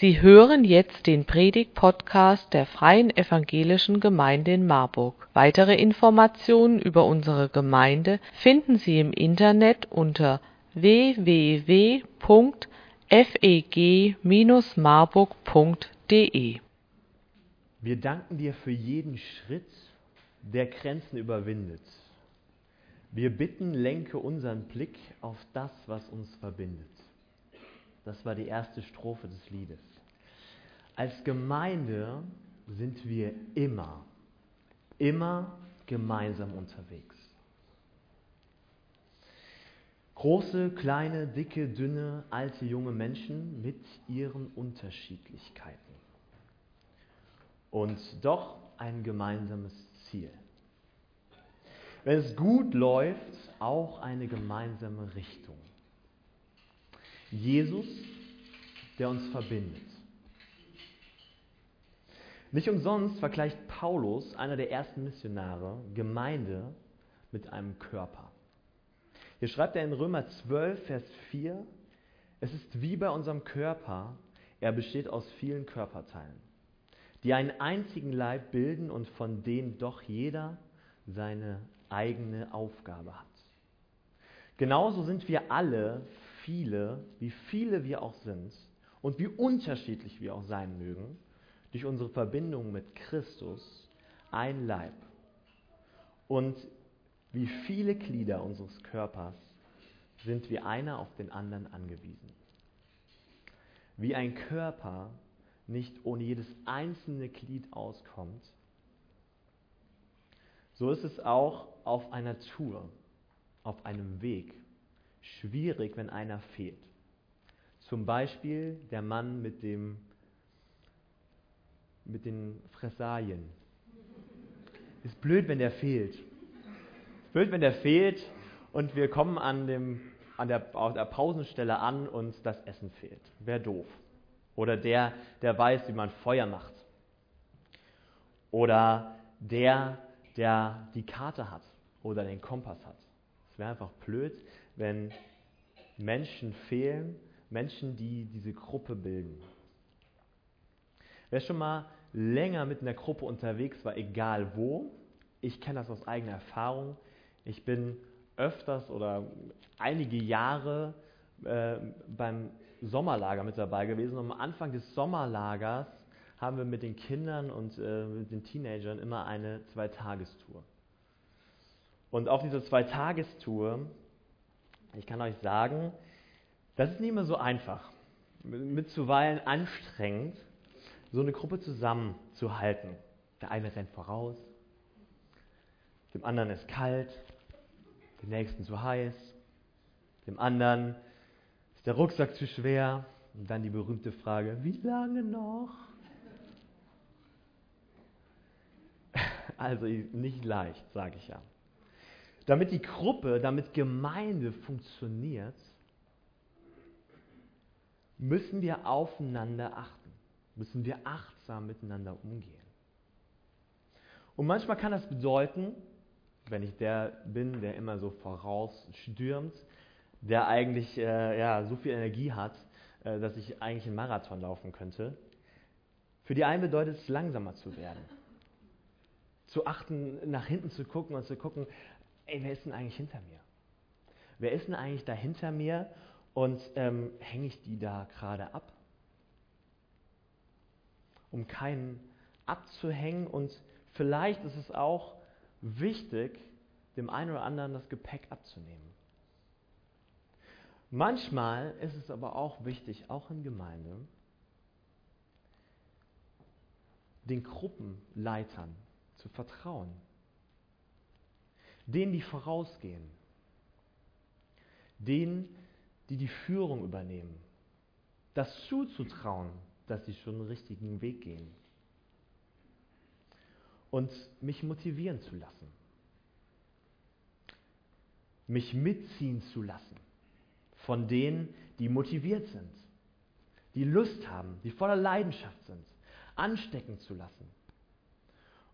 Sie hören jetzt den Predigt-Podcast der Freien Evangelischen Gemeinde in Marburg. Weitere Informationen über unsere Gemeinde finden Sie im Internet unter www.feg-marburg.de. Wir danken dir für jeden Schritt, der Grenzen überwindet. Wir bitten, lenke unseren Blick auf das, was uns verbindet. Das war die erste Strophe des Liedes. Als Gemeinde sind wir immer, immer gemeinsam unterwegs. Große, kleine, dicke, dünne, alte, junge Menschen mit ihren Unterschiedlichkeiten. Und doch ein gemeinsames Ziel. Wenn es gut läuft, auch eine gemeinsame Richtung. Jesus, der uns verbindet. Nicht umsonst vergleicht Paulus, einer der ersten Missionare, Gemeinde mit einem Körper. Hier schreibt er in Römer 12, Vers 4, es ist wie bei unserem Körper, er besteht aus vielen Körperteilen, die einen einzigen Leib bilden und von denen doch jeder seine eigene Aufgabe hat. Genauso sind wir alle viele, wie viele wir auch sind und wie unterschiedlich wir auch sein mögen, durch unsere Verbindung mit Christus ein Leib. Und wie viele Glieder unseres Körpers sind wir einer auf den anderen angewiesen. Wie ein Körper nicht ohne jedes einzelne Glied auskommt, so ist es auch auf einer Tour, auf einem Weg schwierig, wenn einer fehlt. Zum Beispiel der Mann mit, dem, mit den Fressalien. Ist blöd, wenn der fehlt. Ist blöd, wenn der fehlt und wir kommen an, dem, an der, der Pausenstelle an und das Essen fehlt. Wäre doof. Oder der, der weiß, wie man Feuer macht. Oder der, der die Karte hat oder den Kompass hat. Es wäre einfach blöd, wenn Menschen fehlen, Menschen, die diese Gruppe bilden. Wer schon mal länger mit einer Gruppe unterwegs war, egal wo, ich kenne das aus eigener Erfahrung. Ich bin öfters oder einige Jahre äh, beim Sommerlager mit dabei gewesen. Und am Anfang des Sommerlagers haben wir mit den Kindern und äh, mit den Teenagern immer eine Zweitagestour. Und auf dieser Zweitagestour ich kann euch sagen, das ist nicht mehr so einfach. Mit zuweilen anstrengend, so eine Gruppe zusammenzuhalten. Der eine rennt voraus, dem anderen ist kalt, dem nächsten zu heiß, dem anderen ist der Rucksack zu schwer und dann die berühmte Frage, wie lange noch? Also nicht leicht, sage ich ja. Damit die Gruppe, damit Gemeinde funktioniert, müssen wir aufeinander achten, müssen wir achtsam miteinander umgehen. Und manchmal kann das bedeuten, wenn ich der bin, der immer so vorausstürmt, der eigentlich äh, ja, so viel Energie hat, äh, dass ich eigentlich einen Marathon laufen könnte. Für die einen bedeutet es, langsamer zu werden. Zu achten, nach hinten zu gucken und zu gucken, ey, wer ist denn eigentlich hinter mir? Wer ist denn eigentlich da hinter mir und ähm, hänge ich die da gerade ab? Um keinen abzuhängen und vielleicht ist es auch wichtig, dem einen oder anderen das Gepäck abzunehmen. Manchmal ist es aber auch wichtig, auch in Gemeinde, den Gruppenleitern zu vertrauen denen, die vorausgehen, denen, die die Führung übernehmen, das zuzutrauen, dass sie schon den richtigen Weg gehen. Und mich motivieren zu lassen, mich mitziehen zu lassen von denen, die motiviert sind, die Lust haben, die voller Leidenschaft sind, anstecken zu lassen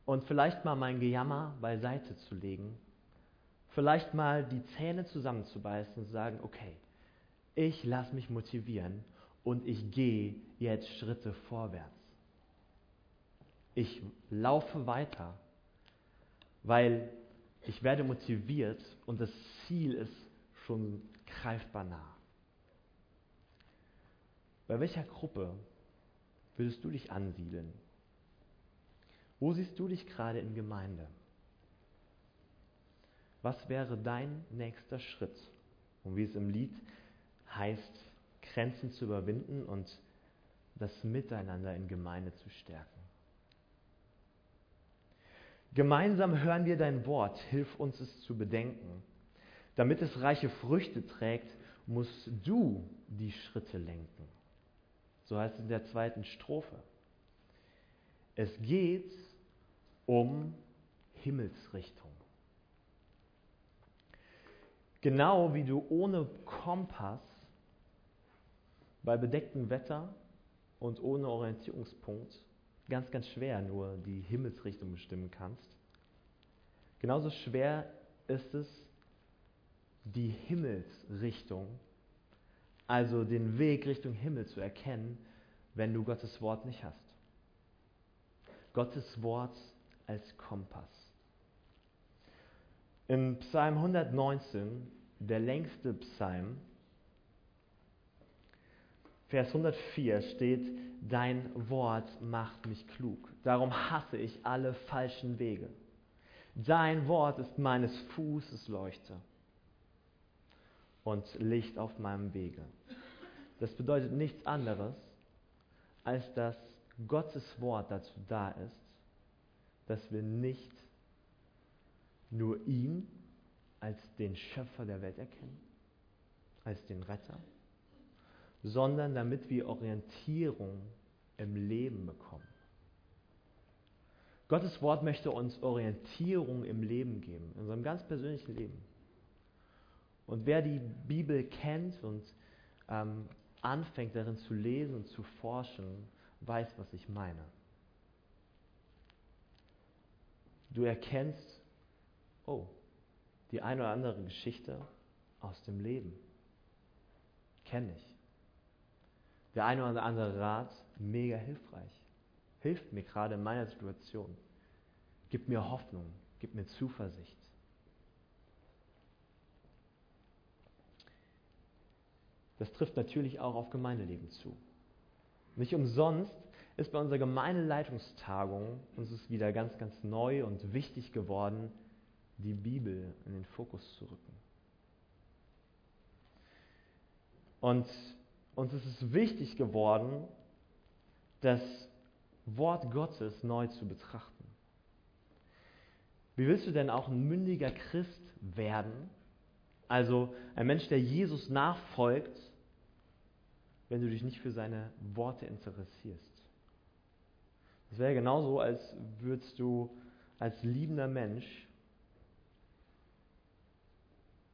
und vielleicht mal mein Gejammer beiseite zu legen vielleicht mal die Zähne zusammenzubeißen und sagen, okay, ich lasse mich motivieren und ich gehe jetzt Schritte vorwärts. Ich laufe weiter, weil ich werde motiviert und das Ziel ist schon greifbar nah. Bei welcher Gruppe würdest du dich ansiedeln? Wo siehst du dich gerade in Gemeinde? Was wäre dein nächster Schritt? Und wie es im Lied heißt, Grenzen zu überwinden und das Miteinander in Gemeinde zu stärken. Gemeinsam hören wir dein Wort, hilf uns es zu bedenken. Damit es reiche Früchte trägt, musst du die Schritte lenken. So heißt es in der zweiten Strophe. Es geht um Himmelsrichtung. Genau wie du ohne Kompass bei bedecktem Wetter und ohne Orientierungspunkt ganz, ganz schwer nur die Himmelsrichtung bestimmen kannst, genauso schwer ist es, die Himmelsrichtung, also den Weg Richtung Himmel zu erkennen, wenn du Gottes Wort nicht hast. Gottes Wort als Kompass. Im Psalm 119, der längste Psalm, Vers 104 steht, dein Wort macht mich klug. Darum hasse ich alle falschen Wege. Dein Wort ist meines Fußes Leuchte und Licht auf meinem Wege. Das bedeutet nichts anderes, als dass Gottes Wort dazu da ist, dass wir nicht nur ihn als den Schöpfer der Welt erkennen, als den Retter, sondern damit wir Orientierung im Leben bekommen. Gottes Wort möchte uns Orientierung im Leben geben, in unserem ganz persönlichen Leben. Und wer die Bibel kennt und ähm, anfängt darin zu lesen und zu forschen, weiß, was ich meine. Du erkennst, oh, die eine oder andere Geschichte aus dem Leben. Kenne ich. Der eine oder andere Rat, mega hilfreich. Hilft mir gerade in meiner Situation. Gibt mir Hoffnung, gibt mir Zuversicht. Das trifft natürlich auch auf Gemeindeleben zu. Nicht umsonst ist bei unserer Gemeindeleitungstagung uns ist wieder ganz, ganz neu und wichtig geworden, die Bibel in den Fokus zu rücken. Und uns ist es wichtig geworden, das Wort Gottes neu zu betrachten. Wie willst du denn auch ein mündiger Christ werden? Also ein Mensch, der Jesus nachfolgt, wenn du dich nicht für seine Worte interessierst. Das wäre genauso, als würdest du als liebender Mensch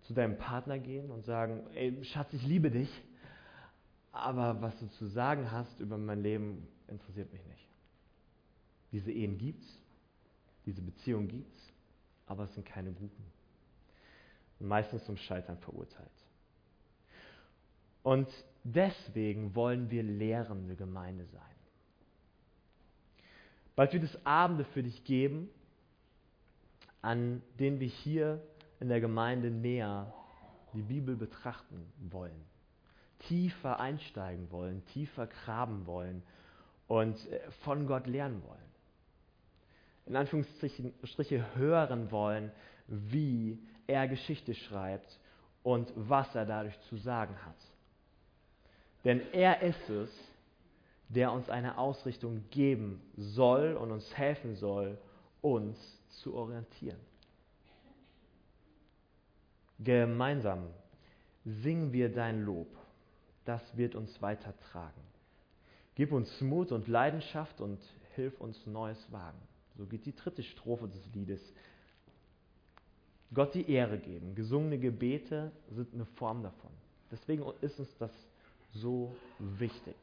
zu deinem Partner gehen und sagen, ey Schatz, ich liebe dich, aber was du zu sagen hast über mein Leben, interessiert mich nicht. Diese Ehen gibt's, diese Beziehungen gibt's, aber es sind keine guten. Und meistens zum Scheitern verurteilt. Und deswegen wollen wir lehrende Gemeinde sein. Bald wird es Abende für dich geben, an denen wir hier in der Gemeinde näher die Bibel betrachten wollen tiefer einsteigen wollen, tiefer graben wollen und äh, von Gott lernen wollen. In Anführungsstriche hören wollen, wie er Geschichte schreibt und was er dadurch zu sagen hat. Denn er ist es, der uns eine Ausrichtung geben soll und uns helfen soll, uns zu orientieren. Gemeinsam singen wir dein Lob das wird uns weitertragen. Gib uns Mut und Leidenschaft und hilf uns Neues wagen. So geht die dritte Strophe des Liedes. Gott die Ehre geben. Gesungene Gebete sind eine Form davon. Deswegen ist uns das so wichtig.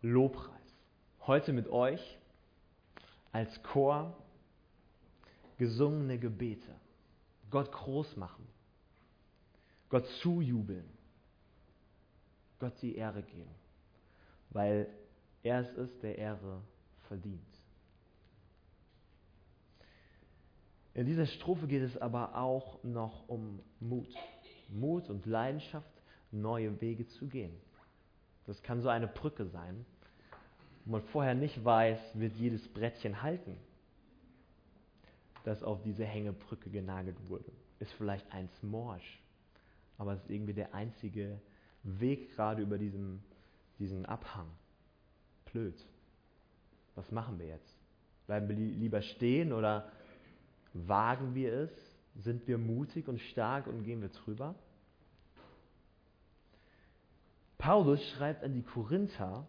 Lobpreis. Heute mit euch als Chor gesungene Gebete. Gott groß machen. Gott zujubeln. Gott die Ehre geben, weil er es ist, der Ehre verdient. In dieser Strophe geht es aber auch noch um Mut. Mut und Leidenschaft, neue Wege zu gehen. Das kann so eine Brücke sein, wo man vorher nicht weiß, wird jedes Brettchen halten, das auf diese Hängebrücke genagelt wurde. Ist vielleicht eins morsch, aber es ist irgendwie der einzige Weg gerade über diesem, diesen Abhang. Blöd. Was machen wir jetzt? Bleiben wir lieber stehen oder wagen wir es? Sind wir mutig und stark und gehen wir drüber? Paulus schreibt an die Korinther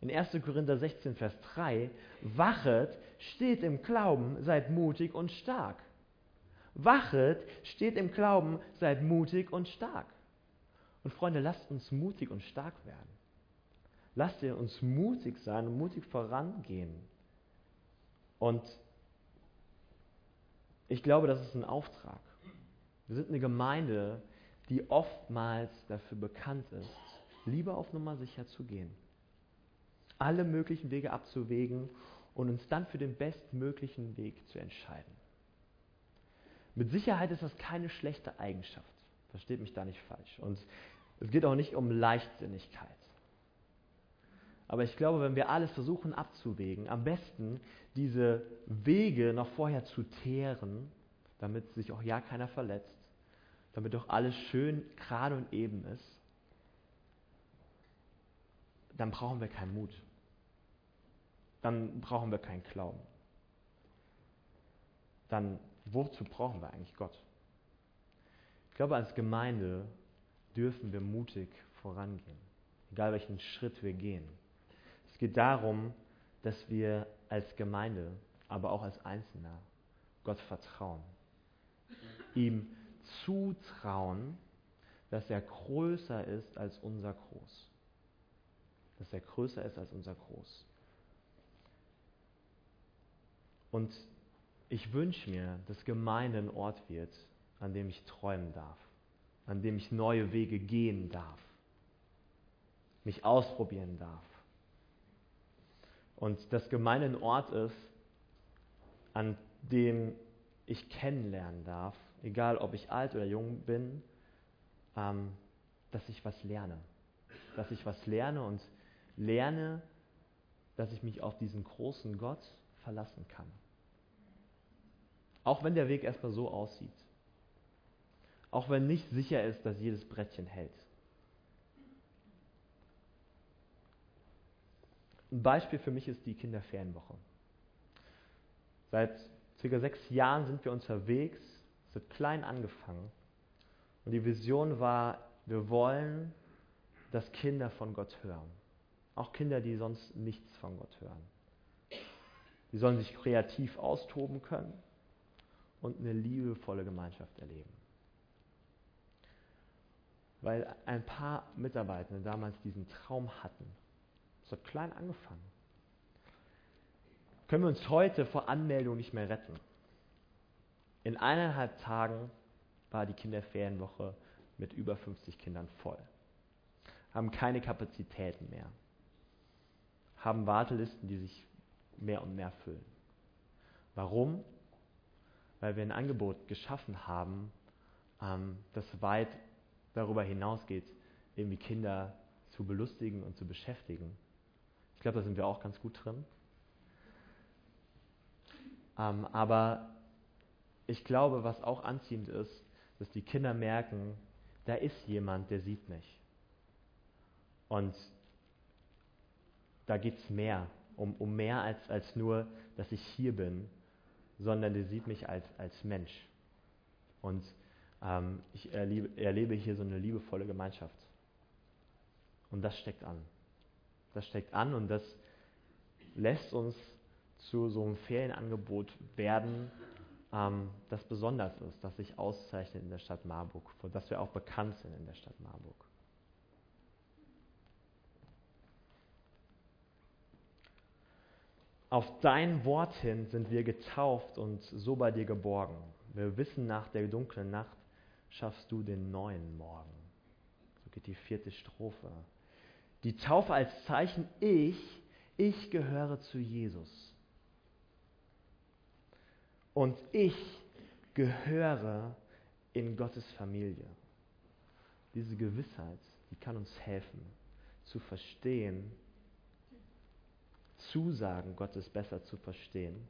in 1. Korinther 16, Vers 3, Wachet, steht im Glauben, seid mutig und stark. Wachet, steht im Glauben, seid mutig und stark. Und Freunde, lasst uns mutig und stark werden. Lasst ihr uns mutig sein und mutig vorangehen. Und ich glaube, das ist ein Auftrag. Wir sind eine Gemeinde, die oftmals dafür bekannt ist, lieber auf Nummer sicher zu gehen. Alle möglichen Wege abzuwägen und uns dann für den bestmöglichen Weg zu entscheiden. Mit Sicherheit ist das keine schlechte Eigenschaft. Versteht mich da nicht falsch. Und es geht auch nicht um Leichtsinnigkeit. Aber ich glaube, wenn wir alles versuchen abzuwägen, am besten diese Wege noch vorher zu teeren, damit sich auch ja keiner verletzt, damit doch alles schön gerade und eben ist, dann brauchen wir keinen Mut. Dann brauchen wir keinen Glauben. Dann, wozu brauchen wir eigentlich Gott? Ich glaube, als Gemeinde dürfen wir mutig vorangehen, egal welchen Schritt wir gehen. Es geht darum, dass wir als Gemeinde, aber auch als Einzelner Gott vertrauen. Ihm zutrauen, dass er größer ist als unser Groß. Dass er größer ist als unser Groß. Und ich wünsche mir, dass Gemeinde ein Ort wird, an dem ich träumen darf, an dem ich neue Wege gehen darf, mich ausprobieren darf. Und dass Gemeinde ein Ort ist, an dem ich kennenlernen darf, egal ob ich alt oder jung bin, ähm, dass ich was lerne. Dass ich was lerne und lerne, dass ich mich auf diesen großen Gott verlassen kann. Auch wenn der Weg erstmal so aussieht. Auch wenn nicht sicher ist, dass jedes Brettchen hält. Ein Beispiel für mich ist die Kinderferienwoche. Seit circa sechs Jahren sind wir unterwegs, es hat klein angefangen. Und die Vision war, wir wollen, dass Kinder von Gott hören. Auch Kinder, die sonst nichts von Gott hören. Die sollen sich kreativ austoben können und eine liebevolle Gemeinschaft erleben. Weil ein paar Mitarbeitende damals diesen Traum hatten. Es hat klein angefangen. Können wir uns heute vor Anmeldung nicht mehr retten. In eineinhalb Tagen war die Kinderferienwoche mit über 50 Kindern voll. Haben keine Kapazitäten mehr. Haben Wartelisten, die sich mehr und mehr füllen. Warum? Weil wir ein Angebot geschaffen haben, ähm, das weit darüber hinausgeht, irgendwie Kinder zu belustigen und zu beschäftigen. Ich glaube, da sind wir auch ganz gut drin. Ähm, aber ich glaube, was auch anziehend ist, dass die Kinder merken, da ist jemand, der sieht mich. Und da geht es mehr, um, um mehr als, als nur, dass ich hier bin, sondern der sieht mich als, als Mensch. Und ähm, ich erlebe, erlebe hier so eine liebevolle Gemeinschaft. Und das steckt an. Das steckt an und das lässt uns zu so einem Ferienangebot werden, ähm, das besonders ist, das sich auszeichnet in der Stadt Marburg, für das wir auch bekannt sind in der Stadt Marburg. Auf dein Wort hin sind wir getauft und so bei dir geborgen. Wir wissen, nach der dunklen Nacht schaffst du den neuen Morgen. So geht die vierte Strophe. Die Taufe als Zeichen, ich, ich gehöre zu Jesus. Und ich gehöre in Gottes Familie. Diese Gewissheit, die kann uns helfen zu verstehen, Zusagen Gottes besser zu verstehen,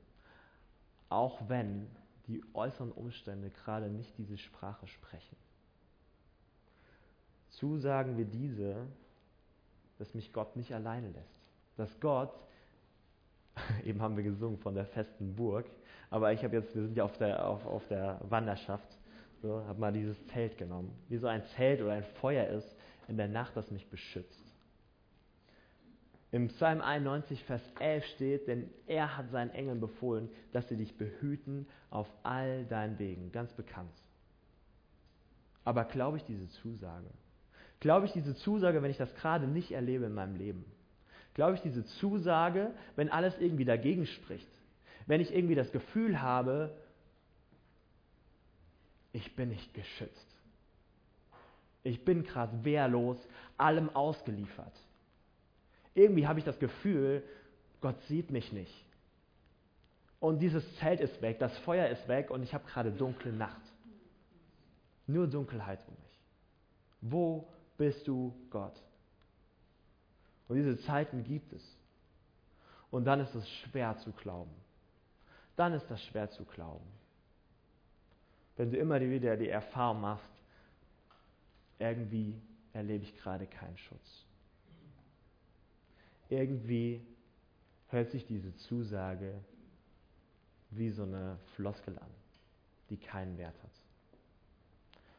auch wenn die äußeren Umstände gerade nicht diese Sprache sprechen. Zusagen wie diese, dass mich Gott nicht alleine lässt. Dass Gott, eben haben wir gesungen von der festen Burg, aber ich habe jetzt, wir sind ja auf der, auf, auf der Wanderschaft, so, habe mal dieses Zelt genommen, wie so ein Zelt oder ein Feuer ist in der Nacht, das mich beschützt. Im Psalm 91, Vers 11 steht, denn er hat seinen Engeln befohlen, dass sie dich behüten auf all deinen Wegen. Ganz bekannt. Aber glaube ich diese Zusage? Glaube ich diese Zusage, wenn ich das gerade nicht erlebe in meinem Leben? Glaube ich diese Zusage, wenn alles irgendwie dagegen spricht? Wenn ich irgendwie das Gefühl habe, ich bin nicht geschützt. Ich bin gerade wehrlos, allem ausgeliefert. Irgendwie habe ich das Gefühl, Gott sieht mich nicht. Und dieses Zelt ist weg, das Feuer ist weg und ich habe gerade dunkle Nacht. Nur Dunkelheit um mich. Wo bist du, Gott? Und diese Zeiten gibt es. Und dann ist es schwer zu glauben. Dann ist das schwer zu glauben. Wenn du immer wieder die Erfahrung machst, irgendwie erlebe ich gerade keinen Schutz irgendwie hört sich diese Zusage wie so eine Floskel an, die keinen Wert hat.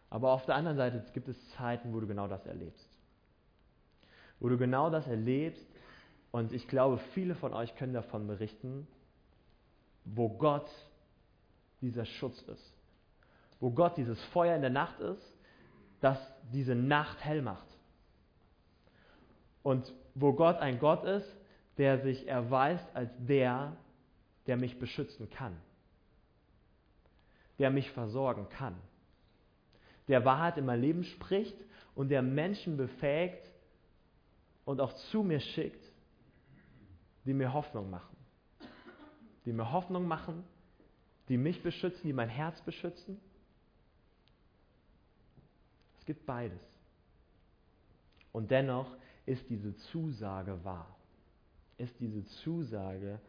Aber auf der anderen Seite gibt es Zeiten, wo du genau das erlebst. Wo du genau das erlebst und ich glaube, viele von euch können davon berichten, wo Gott dieser Schutz ist. Wo Gott dieses Feuer in der Nacht ist, das diese Nacht hell macht. Und wo Gott ein Gott ist, der sich erweist als der, der mich beschützen kann, der mich versorgen kann, der Wahrheit in mein Leben spricht und der Menschen befähigt und auch zu mir schickt, die mir Hoffnung machen. Die mir Hoffnung machen, die mich beschützen, die mein Herz beschützen. Es gibt beides. Und dennoch ist diese Zusage wahr. Ist diese Zusage,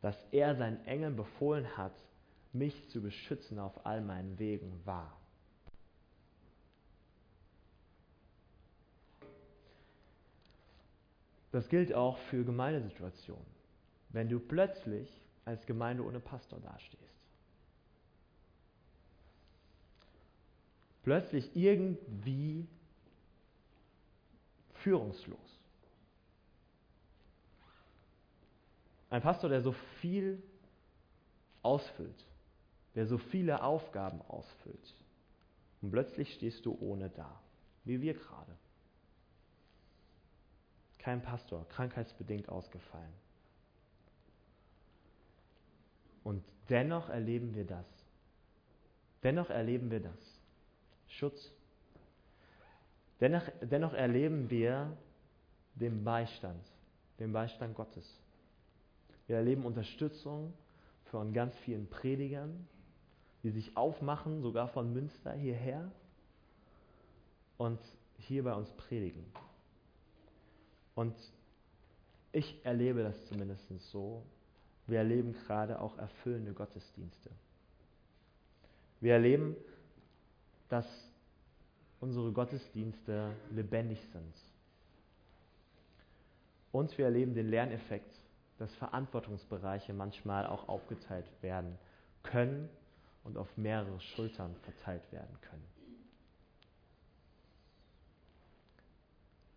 dass er seinen Engeln befohlen hat, mich zu beschützen auf all meinen Wegen wahr. Das gilt auch für Gemeindesituationen. Wenn du plötzlich als Gemeinde ohne Pastor dastehst. Plötzlich irgendwie führungslos. Ein Pastor, der so viel ausfüllt, der so viele Aufgaben ausfüllt. Und plötzlich stehst du ohne da, wie wir gerade. Kein Pastor, krankheitsbedingt ausgefallen. Und dennoch erleben wir das. Dennoch erleben wir das. Schutz, Dennoch, dennoch erleben wir den Beistand, den Beistand Gottes. Wir erleben Unterstützung von ganz vielen Predigern, die sich aufmachen, sogar von Münster hierher und hier bei uns predigen. Und ich erlebe das zumindest so. Wir erleben gerade auch erfüllende Gottesdienste. Wir erleben, dass unsere Gottesdienste lebendig sind. Und wir erleben den Lerneffekt, dass Verantwortungsbereiche manchmal auch aufgeteilt werden können und auf mehrere Schultern verteilt werden können.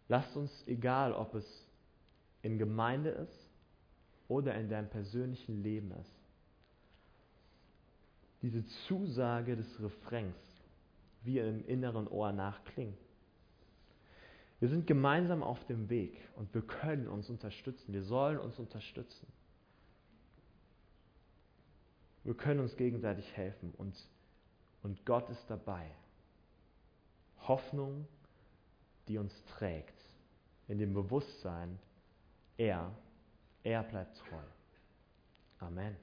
Lasst uns, egal ob es in Gemeinde ist oder in deinem persönlichen Leben ist, diese Zusage des Refrains wie im inneren Ohr nachklingen. Wir sind gemeinsam auf dem Weg und wir können uns unterstützen. Wir sollen uns unterstützen. Wir können uns gegenseitig helfen und, und Gott ist dabei. Hoffnung die uns trägt. In dem Bewusstsein, er, er bleibt treu. Amen.